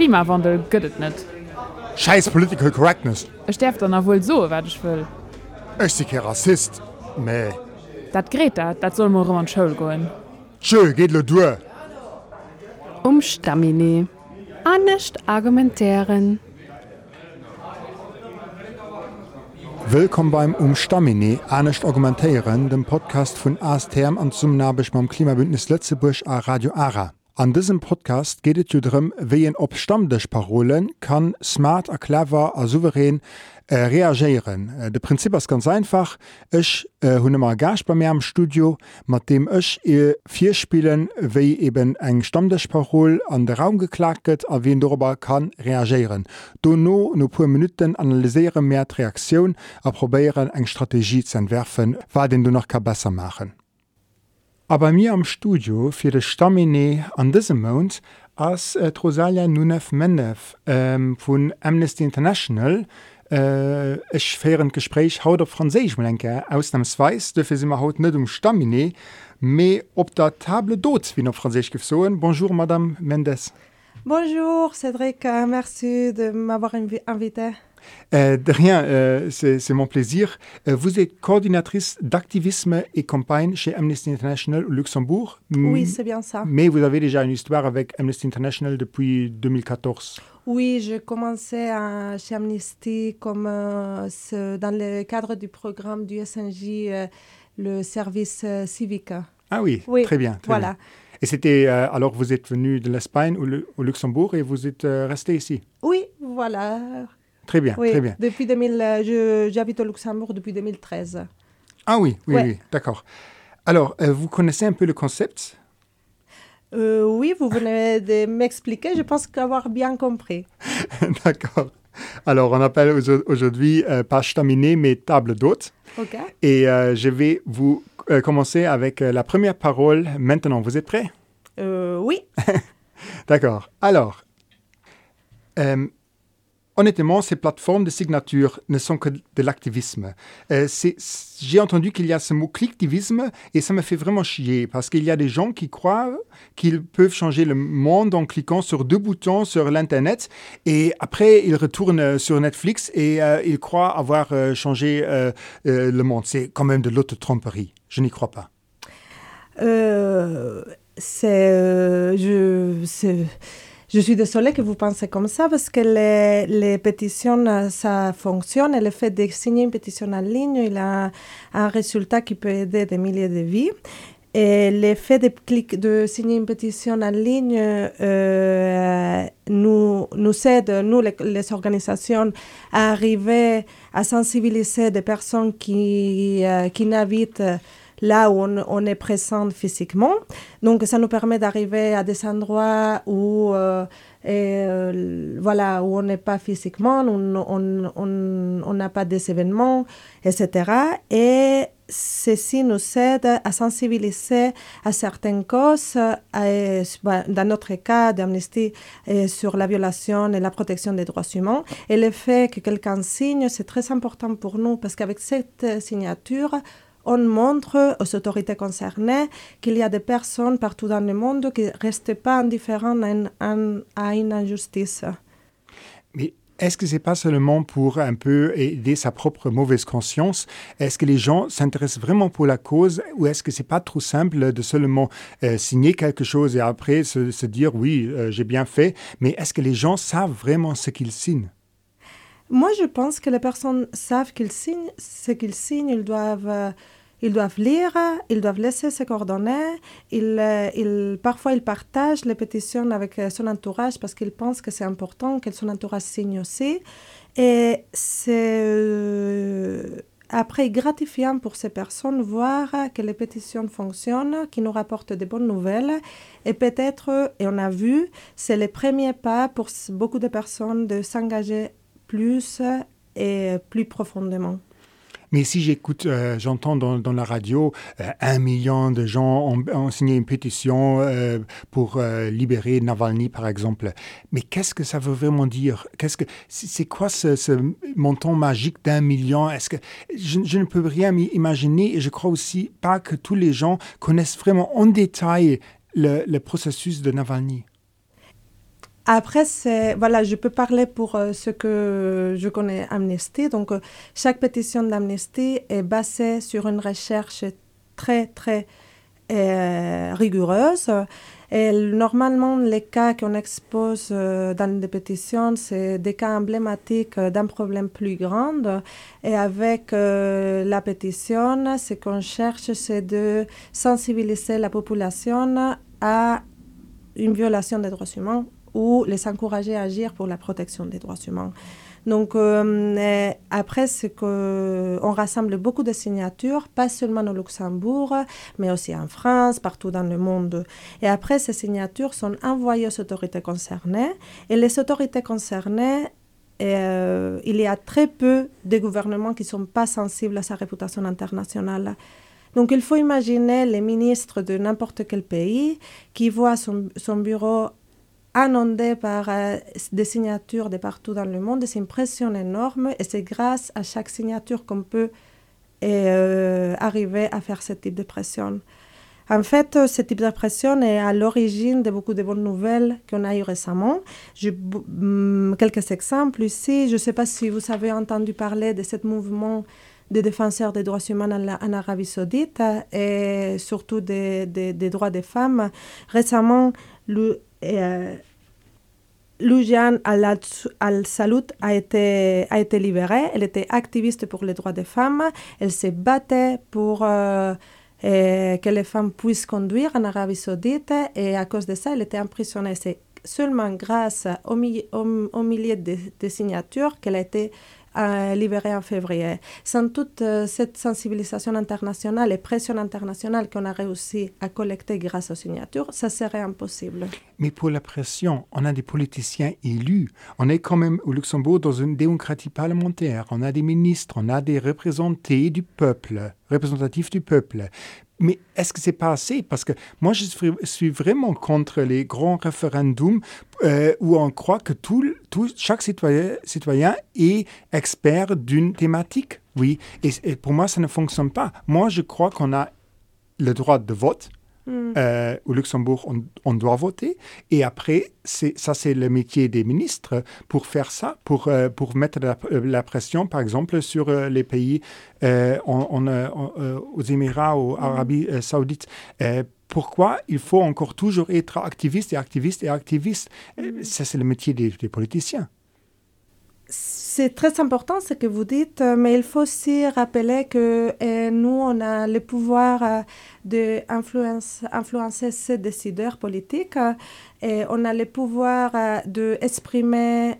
Klimawandel gëtt net. Scheiß Political Correctness. Ech sterft dann wohl so wat ich will. Ich bin kein Rassist. Mais, Dat Greta, dat soll mor an Schoul goen. tschö, geht lo durch. Um Stamine. Annecht argumentären. Willkommen beim Umstamine, Anecht Argumentéieren, dem Podcast vun ASTM an zum Nabech beim Klimabündnis Lettzebusch a Radio Ara. An diesem Podcast geht es darum, wie en op Stammdech-Parolen kann smart, clever, a souverän äh, reagieren. Äh, de Prinzip ist ganz einfach. Ich äh, hunne mal Gast bei mir am Studio, mit dem ich äh, vier Spielen, wie eben eng Stammdech-Parol an den Raum geklagt wird, a wen darüber kann reagieren. Do no no paar Minuten analysieren mehr die Reaktion, a probieren eng Strategie zu entwerfen, was den du noch kann besser machen. Aber mir am Studio fir de Stamine an diesem Mount ass äh, Rosalia Nunef Menef ähm, vun Amnesty International äh, ech fairen Gespräch haut op Fraésich lenke ausnahmsweis dëfir si immer haut net um Stamine mé op der table dot wie op Fraésich gefsoen. Bonjour Madame Mendes. Bonjour Cédric, euh, merci de m'avoir invi- invité. Euh, de rien, euh, c'est mon plaisir. Euh, vous êtes coordinatrice d'activisme et campagne chez Amnesty International au Luxembourg. Oui, c'est bien ça. Mais vous avez déjà une histoire avec Amnesty International depuis 2014. Oui, j'ai commencé à, chez Amnesty comme ce- dans le cadre du programme du SNJ, le service civique. Ah oui, Oui, très bien. très Voilà. bien. Et c'était, euh, alors vous êtes venu de l'Espagne au, au Luxembourg et vous êtes euh, resté ici? Oui, voilà. Très bien, Oui, très bien. depuis 2000, euh, j'habite au Luxembourg depuis 2013. Ah oui, oui, Ouais. oui, d'accord. Alors, euh, vous connaissez un peu le concept? Euh, oui, vous venez de m'expliquer, je pense qu'avoir bien compris. D'accord. Alors, on appelle aujo- aujourd'hui euh, pas staminé, mais table d'hôte. OK Et je vais vous commencer avec la première parole maintenant. Vous êtes prêts? Oui, D'accord. Alors, honnêtement, ces plateformes de signature ne sont que de l'activisme. Euh, J'ai entendu qu'il y a ce mot clicktivisme et ça me fait vraiment chier parce qu'il y a des gens qui croient qu'ils peuvent changer le monde en cliquant sur deux boutons sur l'Internet et après ils retournent sur Netflix et euh, ils croient avoir euh, changé le monde. C'est quand même de l'auto-tromperie. Je n'y crois pas. C'est, je, je suis désolée que vous pensez comme ça parce que les, pétitions, euh, ça fonctionne. Et le fait de signer une pétition en ligne, il a un résultat qui peut aider des milliers de vies. Et le fait de, clic- de signer une pétition en ligne euh, nous, nous aide, nous, les, les organisations, à arriver à sensibiliser des personnes qui, euh, qui n'habitent là où on, on est présent physiquement. Donc, ça nous permet d'arriver à des endroits où, euh, et, euh, voilà, où on n'est pas physiquement, on n'a pas des événements, etc. Et ceci nous aide à sensibiliser à certaines causes, bah, dans notre cas d'Amnesty, euh, sur la violation et la protection des droits humains. Et le fait que quelqu'un signe, c'est très important pour nous parce qu'avec cette signature, on montre aux autorités concernées qu'il y a des personnes partout dans le monde qui ne restent pas indifférentes à une, à- à une injustice. Mais est-ce que c'est pas seulement pour un peu aider sa propre mauvaise conscience? Est-ce que les gens s'intéressent vraiment pour la cause ou est-ce que c'est pas trop simple de seulement euh, signer quelque chose et après se, se dire oui, euh, j'ai bien fait Mais est-ce que les gens savent vraiment ce qu'ils signent? Moi, je pense que les personnes savent qu'ils signent ce qu'ils signent. Ils doivent, euh, ils doivent lire, ils doivent laisser ses coordonnées. Ils, euh, ils- parfois, ils partagent les pétitions avec euh, son entourage parce qu'ils pensent que c'est important que son entourage signe aussi. Et c'est euh, après gratifiant pour ces personnes voir que les pétitions fonctionnent, qui nous rapportent de bonnes nouvelles. Et peut-être, et on a vu, c'est le premier pas pour beaucoup de personnes de s'engager plus et plus profondément. Mais si j'écoute, euh, j'entends dans, la radio, euh, un million de gens ont, signé une pétition euh, pour libérer Navalny, par exemple. Mais qu'est-ce que ça veut vraiment dire? Qu'est-ce que c'est quoi ce, montant magique d'un million? Est-ce que je, ne peux rien m'imaginer et je crois aussi pas que tous les gens connaissent vraiment en détail le processus de Navalny. Après, voilà, je peux parler pour euh, ce que je connais Amnesty. Donc, euh, chaque pétition d'Amnesty est basée sur une recherche très, très euh, rigoureuse. Et normalement, les cas qu'on expose dans des pétitions, c'est des cas emblématiques d'un problème plus grand. Et avec la pétition, ce qu'on cherche, c'est de sensibiliser la population à une violation des droits humains ou les encourager à agir pour la protection des droits humains. Donc, euh, après, c'est qu'on rassemble beaucoup de signatures, pas seulement au Luxembourg, mais aussi en France, partout dans le monde. Et après, ces signatures sont envoyées aux autorités concernées. Et les autorités concernées euh, il y a très peu de gouvernements qui ne sont pas sensibles à sa réputation internationale. Donc il faut imaginer les ministres de n'importe quel pays qui voient son bureau inondé par euh, des signatures de partout dans le monde. C'est une pression énorme et c'est grâce à chaque signature qu'on peut euh, arriver à faire ce type de pression. En fait, euh, ce type de pression est à l'origine de beaucoup de bonnes nouvelles qu'on a eues récemment. J'ai mm, quelques exemples ici. Je ne sais pas si vous avez entendu parler de ce mouvement des défenseurs des droits humains en, Arabie saoudite et surtout des, des, droits des femmes. Récemment, euh, Al-Salut a été, a été libérée. Elle était activiste pour les droits des femmes. Elle se battait pour euh, que les femmes puissent conduire en Arabie Saoudite et à cause de ça, elle était emprisonnée. C'est seulement grâce aux, au, milliers de, de signatures qu'elle a été euh, libéré en février. Sans toute euh, cette sensibilisation internationale et pression internationale qu'on a réussi à collecter grâce aux signatures, ça serait impossible. Mais pour la pression, on a des politiciens élus. On est quand même au Luxembourg dans une démocratie parlementaire. On a des ministres, on a des représentés du peuple, représentatifs du peuple. Mais est-ce que c'est pas assez? Parce que moi, je suis vraiment contre les grands référendums euh, où on croit que tout, chaque citoyen, est expert d'une thématique. Oui, et pour moi, ça ne fonctionne pas. Moi, je crois qu'on a le droit de vote, Mm. Euh, au Luxembourg, on, on, doit voter. Et après, ça, c'est le métier des ministres pour faire ça, pour, euh, pour mettre la, la, pression, par exemple, sur euh, les pays euh, on, on, euh, aux Émirats, aux mm. Arabie saoudite. pourquoi il faut encore toujours être activiste et activiste et activiste? Mm. Ça, c'est le métier des, des politiciens c'est très important ce que vous dites, mais il faut aussi rappeler que euh, nous, on a le pouvoir euh, d'influencer ces décideurs politiques et on a le pouvoir euh, d'exprimer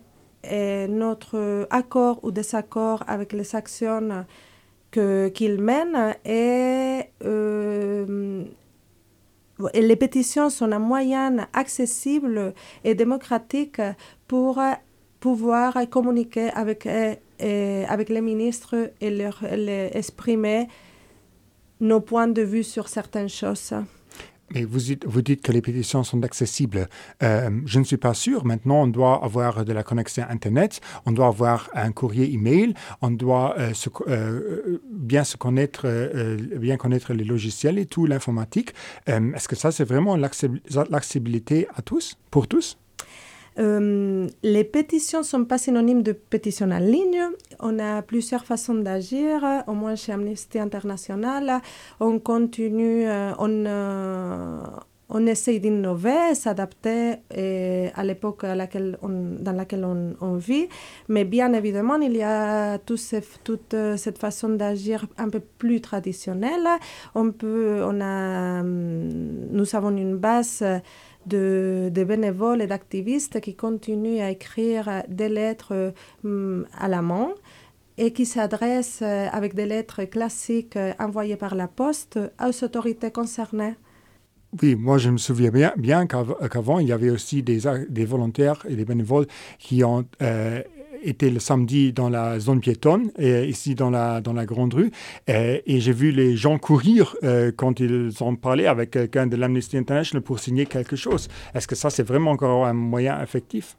euh, notre accord ou désaccord avec les actions qu'ils mènent et, euh, et les pétitions sont un moyen accessible et démocratique pour pouvoir communiquer avec, euh, euh, avec les ministres et leur, exprimer nos points de vue sur certaines choses. Mais vous, dites que les pétitions sont accessibles. Euh, je ne suis pas sûr. Maintenant, on doit avoir de la connexion Internet, on doit avoir un courrier email, on doit bien se connaître, bien connaître les logiciels et tout l'informatique. Est-ce que ça, c'est vraiment l'accessibilité à tous, pour tous? Les pétitions ne sont pas synonymes de pétition en ligne. On a plusieurs façons d'agir. Au moins chez Amnesty International, on continue, euh, on, euh, on essaye d'innover, s'adapter à l'époque dans laquelle on, vit. Mais bien évidemment, il y a toute euh, cette façon d'agir un peu plus traditionnelle. On peut, on a, nous avons une base de, de bénévoles et d'activistes qui continuent à écrire des lettres euh, à la main et qui s'adressent euh, avec des lettres classiques euh, envoyées par la poste aux autorités concernées. Oui, moi je me souviens bien, qu'avant, il y avait aussi des, volontaires et des bénévoles qui ont était le samedi dans la zone piétonne, et ici dans la, dans la grande rue, et, j'ai vu les gens courir euh, quand ils ont parlé avec quelqu'un de l'Amnesty International pour signer quelque chose. Est-ce que ça, c'est vraiment encore un moyen effectif?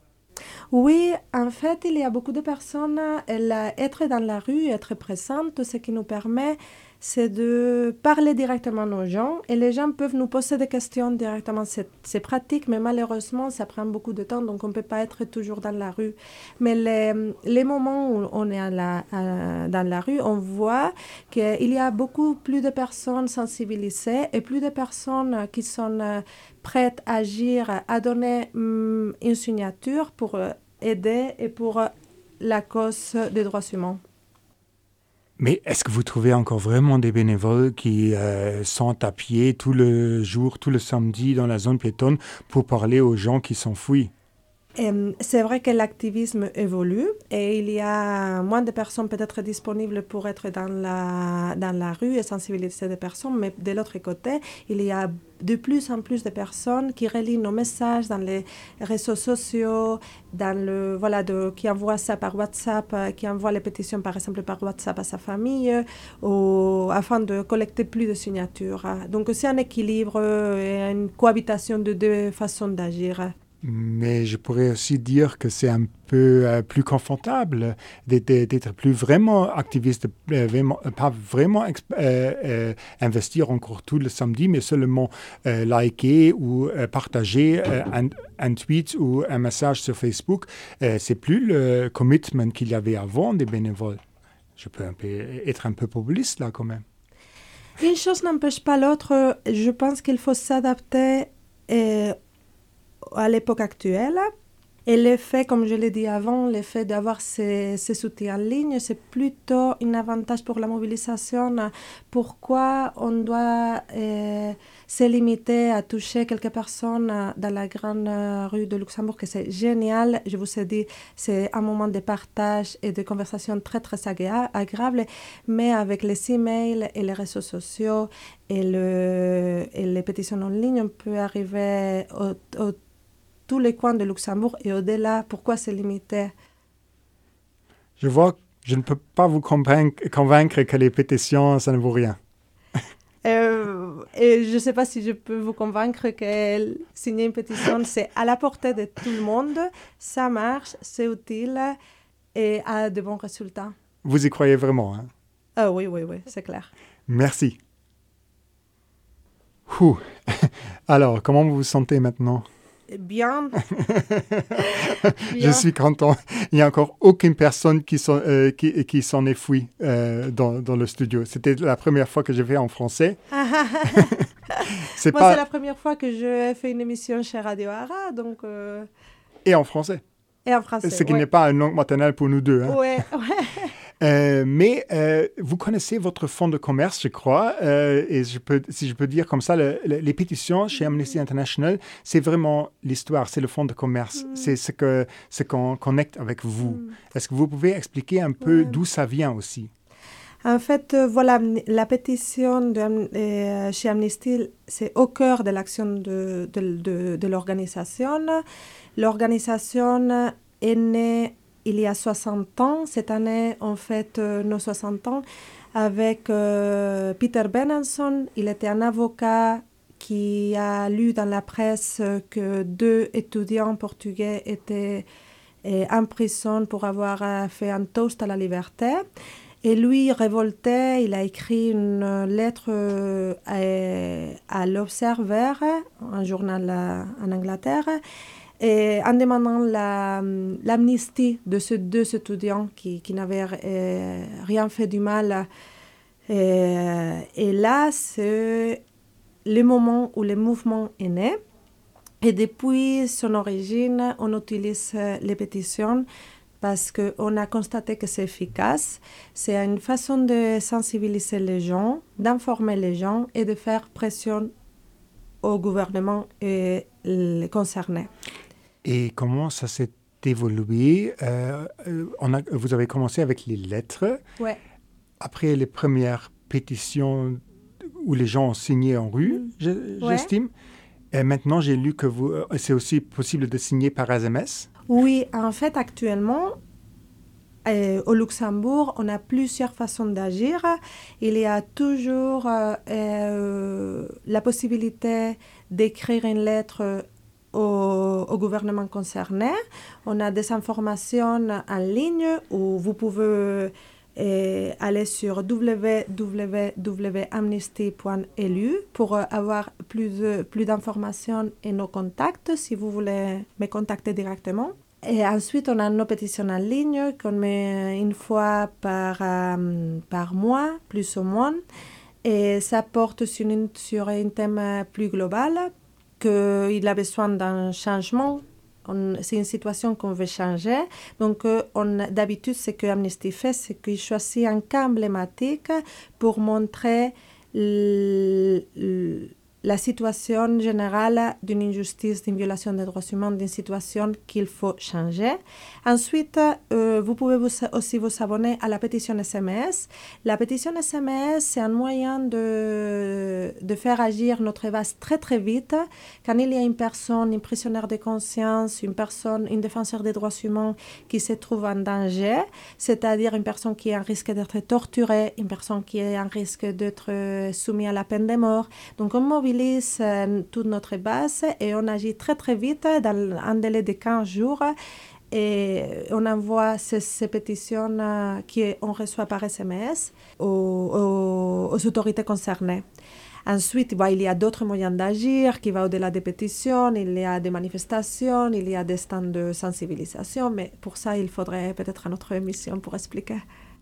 Oui, en fait, il y a beaucoup de personnes, être dans la rue, être présente, ce qui nous permet c'est de parler directement aux gens et les gens peuvent nous poser des questions directement. C'est pratique, mais malheureusement, ça prend beaucoup de temps, donc on ne peut pas être toujours dans la rue. Mais les, les moments où on est à la, dans la rue, on voit qu'il y a beaucoup plus de personnes sensibilisées et plus de personnes qui sont euh, prêtes à agir, à donner um, une signature pour euh, aider et pour euh, la cause des droits humains. Mais est-ce que vous trouvez encore vraiment des bénévoles qui euh, sont à pied tout le jour, tout le samedi dans la zone piétonne pour parler aux gens qui s'enfuient? C'est vrai que l'activisme évolue et il y a moins de personnes peut-être disponibles pour être dans la, dans la rue et sensibiliser des personnes, mais de l'autre côté, il y a de plus en plus de personnes qui relient nos messages dans les réseaux sociaux, dans le, voilà, de, qui envoient ça par WhatsApp, qui envoient les pétitions par exemple par WhatsApp à sa famille, ou, afin de collecter plus de signatures. Donc c'est un équilibre et une cohabitation de deux façons d'agir mais je pourrais aussi dire que c'est un peu euh, plus confortable d'être plus vraiment activiste, euh, vraiment, pas vraiment euh, euh, investir encore tout le samedi, mais seulement euh, liker ou euh, partager euh, un, tweet ou un message sur Facebook. Euh, c'est plus le commitment qu'il y avait avant des bénévoles. Je peux être un peu populiste là quand même. Une chose n'empêche pas l'autre. Je pense qu'il faut s'adapter à l'époque actuelle. Et l'effet, comme je l'ai dit avant, l'effet d'avoir ces, ces, outils en ligne, c'est plutôt un avantage pour la mobilisation. Pourquoi on doit euh, se limiter à toucher quelques personnes dans la grande rue de Luxembourg, c'est génial. Je vous ai dit, c'est un moment de partage et de conversation très, très agréable. Mais avec les emails et les réseaux sociaux et, le, et les pétitions en ligne, on peut arriver au tous les coins de Luxembourg et au-delà, pourquoi se limiter Je vois, je ne peux pas vous convaincre que les pétitions, ça ne vaut rien. Euh, et je ne sais pas si je peux vous convaincre que signer une pétition, c'est à la portée de tout le monde, ça marche, c'est utile et a de bons résultats. Vous y croyez vraiment hein? Ah oui, oui, oui, c'est clair. Merci. Ouh. Alors, comment vous vous sentez maintenant? Bien. Je suis content. Il n'y a encore aucune personne qui s'en euh, qui, qui est fouille euh, dans, dans, le studio. C'était la première fois que je fais en français. c'est pas... c'est la première fois que je fais une émission chez Radio Ara. Donc, euh... Et en français. Et en français. Ce qui ouais. n'est pas une langue maternelle pour nous deux. Hein? Ouais, ouais. Euh, mais euh, vous connaissez votre fonds de commerce, je crois, euh, et je peux, si je peux dire comme ça, le, le, les pétitions chez Amnesty International, c'est vraiment l'histoire, c'est le fonds de commerce, mm. c'est ce qu'on ce qu'on connecte avec vous. Mm. Est-ce que vous pouvez expliquer un peu ouais. d'où ça vient aussi? En fait, euh, voilà, la pétition de, euh, chez Amnesty, c'est au cœur de l'action de, de l'organisation. L'organisation est née il y a 60 ans. Cette année, on fête euh, nos 60 ans avec euh, Peter Benenson. Il était un avocat qui a lu dans la presse que deux étudiants portugais étaient euh, en prison pour avoir euh, fait un toast à la liberté. Et lui, révolté, il a écrit une lettre euh, à, à l'Observer, un journal en Angleterre, et en demandant l'amnistie la, de ces deux étudiants qui, n'avaient euh, rien fait du mal. Et, et là, c'est le moment où le mouvement est né. Et depuis son origine, on utilise les pétitions parce qu'on a constaté que c'est efficace. C'est une façon de sensibiliser les gens, d'informer les gens et de faire pression au gouvernement et les concernés. Et comment ça s'est évolué euh, on a, Vous avez commencé avec les lettres. Ouais. Après les premières pétitions où les gens ont signé en rue, j'estime. Ouais. Et maintenant, j'ai lu que vous, c'est aussi possible de signer par SMS. Oui, en fait, actuellement, euh, au Luxembourg, on a plusieurs façons d'agir. Il y a toujours euh, euh, la possibilité d'écrire une lettre au, gouvernement concerné. On a des informations en ligne où vous pouvez et aller sur www.amnesty.lu pour euh, avoir plus, de- plus d'informations et nos contacts si vous voulez me contacter directement. Et ensuite, on a nos pétitions en ligne qu'on met une fois par, euh, par mois, plus ou moins. Et ça porte sur, sur un thème plus global, qu'il a besoin d'un changement. C'est une situation qu'on veut changer. Donc, euh, d'habitude, ce que Amnesty fait, c'est qu'il choisit un cas emblématique pour montrer l- l- la situation générale d'une injustice, d'une violation des droits humains, d'une situation qu'il faut changer. Ensuite, euh, vous pouvez aussi vous abonner à la pétition SMS. La pétition SMS, c'est un moyen de, de faire agir notre base très très vite. Quand il y a une personne, une prisonnière de conscience, une personne, une défenseur des droits humains qui se trouve en danger, c'est-à-dire une personne qui est en risque d'être torturée, une personne qui est en risque d'être soumise à la peine de mort. Donc on mobilise euh, toute notre base et on agit très très vite dans un délai de 15 jours et on envoie ces, ces pétitions euh, qu'on reçoit par SMS aux, autorités concernées. Ensuite, bah, il y a d'autres moyens d'agir qui vont au-delà des pétitions, il y a des manifestations, il y a des stands de sensibilisation, mais pour ça, il faudrait peut-être une autre émission pour expliquer.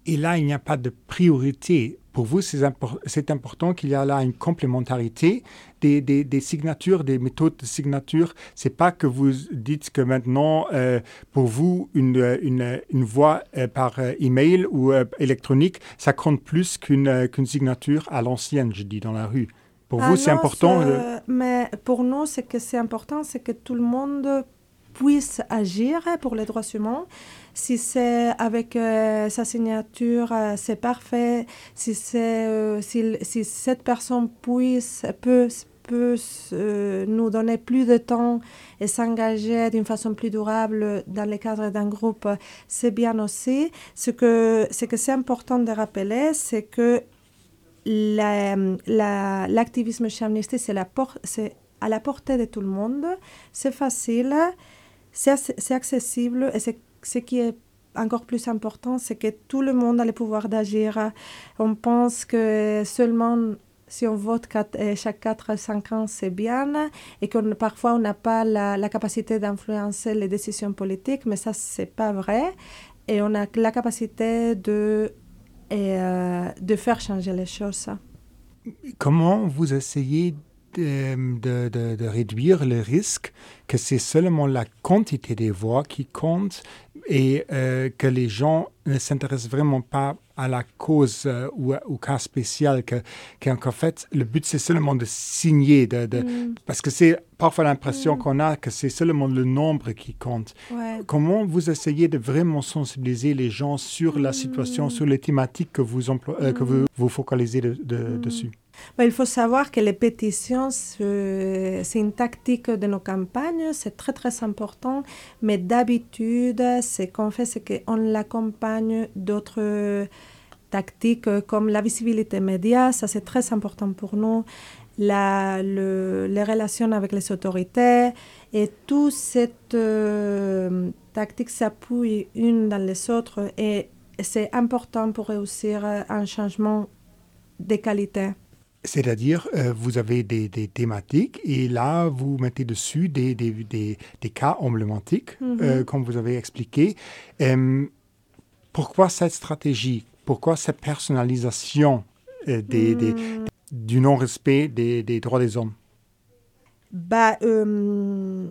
Et là, il n'y a pas de priorité. Pour vous, c'est impor- c'est important qu'il y a là une complémentarité des, des- des signatures, des méthodes de signature. C'est pas que vous dites que maintenant, euh, pour vous, une, euh, une, une voix euh, par euh, email ou euh, électronique, ça compte plus qu'une euh, qu'une signature à l'ancienne, je dis, dans la rue. Pour Ah vous, c'est important. euh, Mais pour nous, ce que c'est important, c'est que tout le monde puisse agir pour les droits humains. Si c'est avec euh, sa signature, euh, c'est parfait. Si, c'est, euh, si, si cette personne puisse, peut, peut nous donner plus de temps et s'engager d'une façon plus durable dans le cadre d'un groupe, c'est bien aussi. Ce que, ce que c'est important de rappeler, c'est que la- la- l'activisme chez Amnesty, c'est la c'est à la portée de tout le monde, c'est facile, c'est ac- c'est accessible et c'est ce qui est encore plus important, c'est que tout le monde a le pouvoir d'agir. On pense que seulement si on vote euh, chaque 4 à 5 ans, c'est bien et que parfois on n'a pas la, capacité d'influencer les décisions politiques, mais ça, c'est pas vrai. Et on a la capacité de, euh, de faire changer les choses. Comment vous essayez de, de- de- réduire le risque que c'est seulement la quantité des voix qui compte et euh, que les gens ne s'intéressent vraiment pas à la cause euh, ou au cas spécial, que, qu'en fait, le but, c'est seulement de signer, de, de- Mm, parce que c'est parfois l'impression Mm. qu'on a que c'est seulement le nombre qui compte. ouais. Comment vous essayez de vraiment sensibiliser les gens sur la situation, Mm. sur les thématiques que vous, emplo- euh, que vous, vous focalisez de- de- dessus? Il faut savoir que les pétitions, c'est c'est une tactique de nos campagnes, c'est très très important. Mais d'habitude, ce qu'on fait, c'est qu'on l'accompagne d'autres tactiques euh, comme la visibilité média, ça c'est très important pour nous. La, le- les relations avec les autorités et toute cette euh, tactique s'appuie une dans les autres et c'est important pour réussir euh, un changement de qualité. C'est-à-dire, euh, vous avez des, des thématiques et là, vous mettez dessus des, des, des, des cas emblématiques, Mhm. euh, comme vous avez expliqué. Euh, pourquoi cette stratégie? Pourquoi cette personnalisation Hmm. du non-respect des, droits des hommes? Bah, on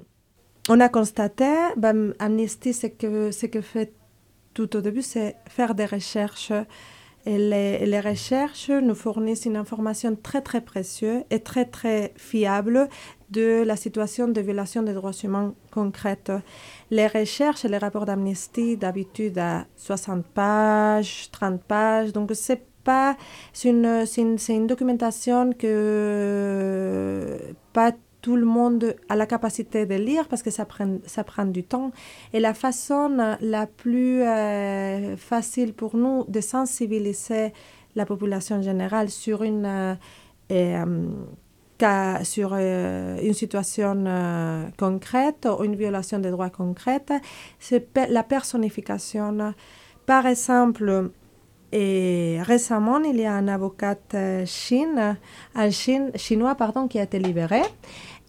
a constaté, bah, Amnesty, ce que, ce que fait tout au début, c'est faire des recherches. Les, les recherches nous fournissent une information très, très précieuse et très, très fiable de la situation de violation des droits humains concrète. Les recherches et les rapports d'Amnesty, d'habitude, à 60 pages, 30 pages. Donc, c'est pas... C'est une, une, une documentation que pas tout le monde a la capacité de lire parce que ça prend, du temps. Et la façon la plus euh, facile pour nous de sensibiliser la population générale sur une, euh, euh, sur une situation concrète ou une violation des droits concrètes, c'est la personnification. Par exemple, et récemment, il y a un avocat euh, chine, un chine, chinois pardon, qui a été libéré.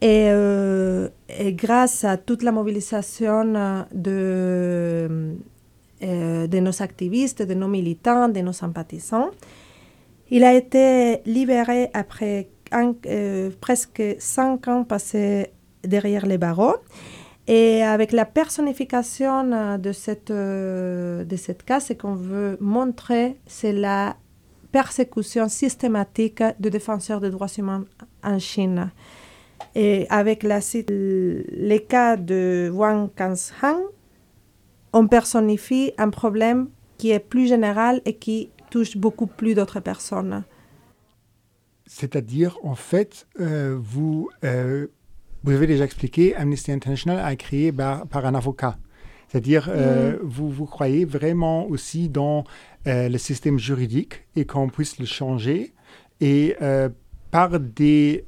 Et, euh, grâce à toute la mobilisation de, euh, de nos activistes, de nos militants, de nos sympathisants, il a été libéré après presque cinq ans passés derrière les barreaux. Et avec la personnification euh, de cette, euh, de cette cas, ce qu'on veut montrer, c'est la persécution systématique de défenseurs des droits humains en Chine. Et avec les cas de Wang Kanshang, on personnifie un problème qui est plus général et qui touche beaucoup plus d'autres personnes. C'est-à-dire, en fait, euh, vous, vous avez déjà expliqué, Amnesty International a créé par, par un avocat. C'est-à-dire, euh, vous, vous croyez vraiment aussi dans euh, le système juridique et qu'on puisse le changer. Et euh, par des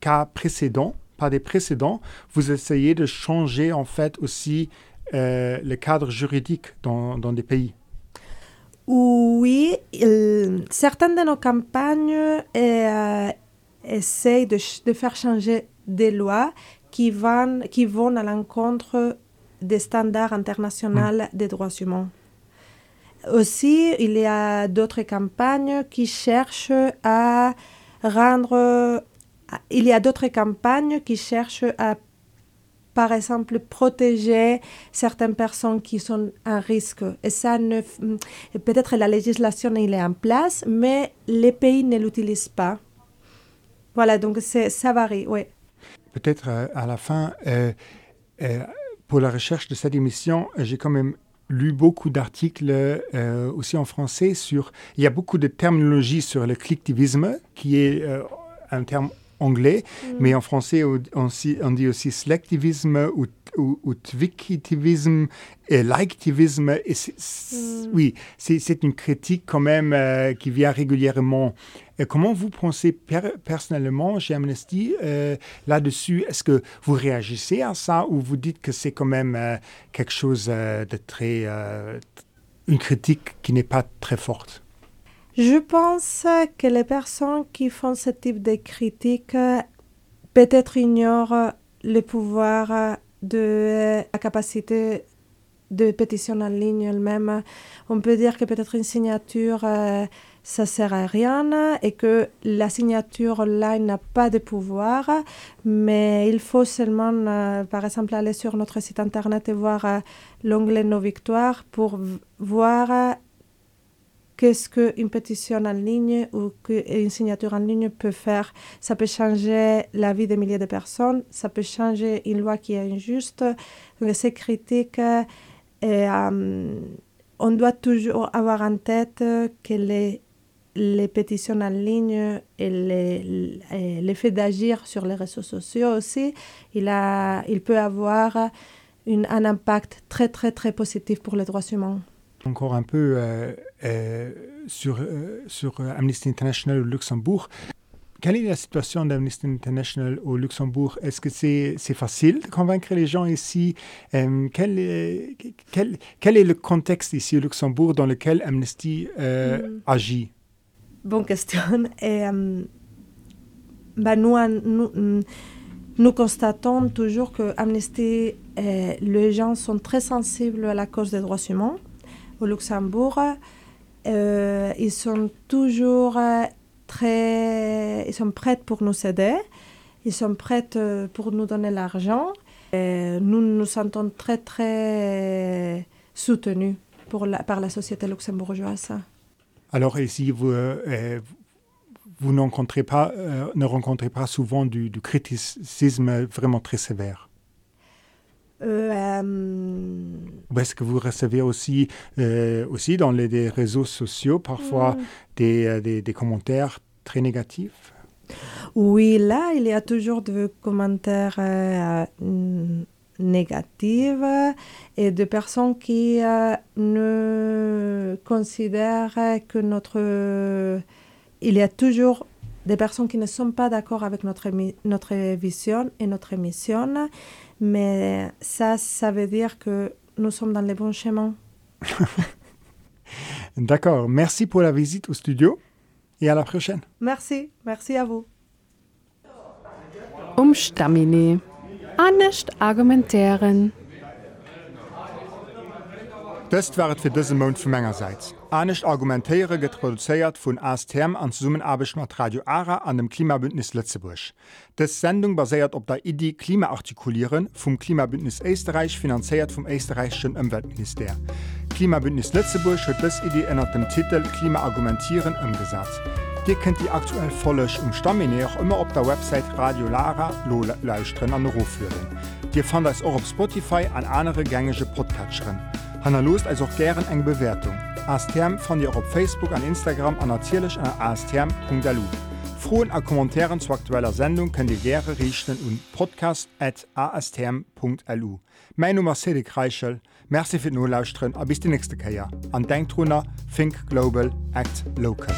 cas précédents, par des précédents, vous essayez de changer en fait aussi le cadre juridique dans, dans des pays. Oui, il- certaines de nos campagnes essayent de faire changer des lois qui vont, qui vont à l'encontre des standards internationaux des droits humains. Aussi, il y a d'autres campagnes qui cherchent à rendre... Il y a d'autres campagnes qui cherchent à par exemple, protéger certaines personnes qui sont à risque. Et ça, ne, f- peut-être la législation il est en place, mais les pays ne l'utilisent pas. Voilà, donc ça varie, oui. Peut-être euh, à la fin, euh, euh, pour la recherche de cette émission, j'ai quand même lu beaucoup d'articles euh, aussi en français sur... Il y a beaucoup de terminologie sur le clicktivisme, qui est euh, un terme anglais, mais en français, on, dit aussi selectivisme ou, ou, ou twikitivisme et liketivisme. Et c'est- Oui, c'est c'est une critique quand même euh, qui vient régulièrement. Et comment vous pensez per- personnellement chez euh, là-dessus? Est-ce que vous réagissez à ça ou vous dites que c'est quand même euh, quelque chose euh, de très... une critique qui n'est pas très forte? Je pense que les personnes qui font ce type de critiques euh, peut-être ignorent le pouvoir de la capacité de pétition en ligne elle-même. On peut dire que peut-être une signature, ça sert à rien et que la signature online n'a pas de pouvoir, mais il faut seulement, euh, par exemple, aller sur notre site internet et voir euh, l'onglet Nos victoires pour voir euh, qu'est-ce qu'une pétition en ligne ou une signature en ligne peut faire. Ça peut changer la vie de milliers de personnes, ça peut changer une loi qui est injuste. Donc, ces critiques, euh, et, on doit toujours avoir en tête que les, les pétitions en ligne et et l'effet d'agir sur les réseaux sociaux aussi, il, a, il peut avoir une- un impact très, très, très positif pour les droits humains. encore un peu euh, euh, sur, euh, sur euh, Amnesty International au Luxembourg. Quelle est la situation d'Amnesty International au Luxembourg? Est-ce que c'est c'est facile de convaincre les gens ici? Euh, quel, est, quel, quel est le contexte ici au Luxembourg dans lequel Amnesty euh, Mm. agit? Bonne question. Et, euh, ben, nous, euh, mm, nous constatons toujours que Amnesty, les gens sont très sensibles à la cause des droits humains au Luxembourg. Euh, ils sont toujours très, ils sont prêts pour nous aider. Ils sont prêts pour nous donner l'argent. Nous nous sentons très très soutenus par la société luxembourgeoise. Alors ici, vous, euh, euh, vous ne rencontrez pas, euh, ne rencontrez pas souvent du, du criticisme vraiment très sévère? Euh, euh, Ou est-ce que vous recevez aussi, euh, aussi dans les, réseaux sociaux parfois des, euh, des, des commentaires très négatifs? Oui, là, il y a toujours des commentaires n- négatifs et de personnes qui euh, ne considèrent que notre... Il y a toujours des personnes qui ne sont pas d'accord avec notre, notre vision et notre mission, mais ça, ça veut dire que nous sommes dans les bons chemins. D'accord, merci pour la visite au studio et à la prochaine. Merci, merci à vous. Umstamine. Anecht argumentéieren. Dëst wart fir dëse Mount vu Mengegerseits. Anecht argumentéiere get produzéiert vun ASTM an Summenarbech mat Radio Ara an dem Klimabündnis Lützeburg. Des Sendung baséiert op der Idee Klimaartikulieren vum Klimabündnis Eisterreich finanzéiert vum Eisterreichschen Umweltminister. Klimabündnis Lützeburg huet dës Idee ënner dem Titel Klimaargumentieren ëmgesat. Dir kennt die aktuell vollech um Stamminé auch immer op der Website Radio Lara Lole Leiusren an Roführen. Dir fand als auch op Spotify an andere gängige Podcatcherin. Hanna lost als auch gern eng Bewertung. ASTM fand ihr op Facebook an Instagram an natierlech an astm.delu. Froen a Kommentaren zu aktueller Sendung könnt die Gere richten und podcast@astm.lu. Mein Nummer Cedric Reichel, Merci fir no lausren a bis die nächste Käier. An Denkrunner, Think Global, Act Local.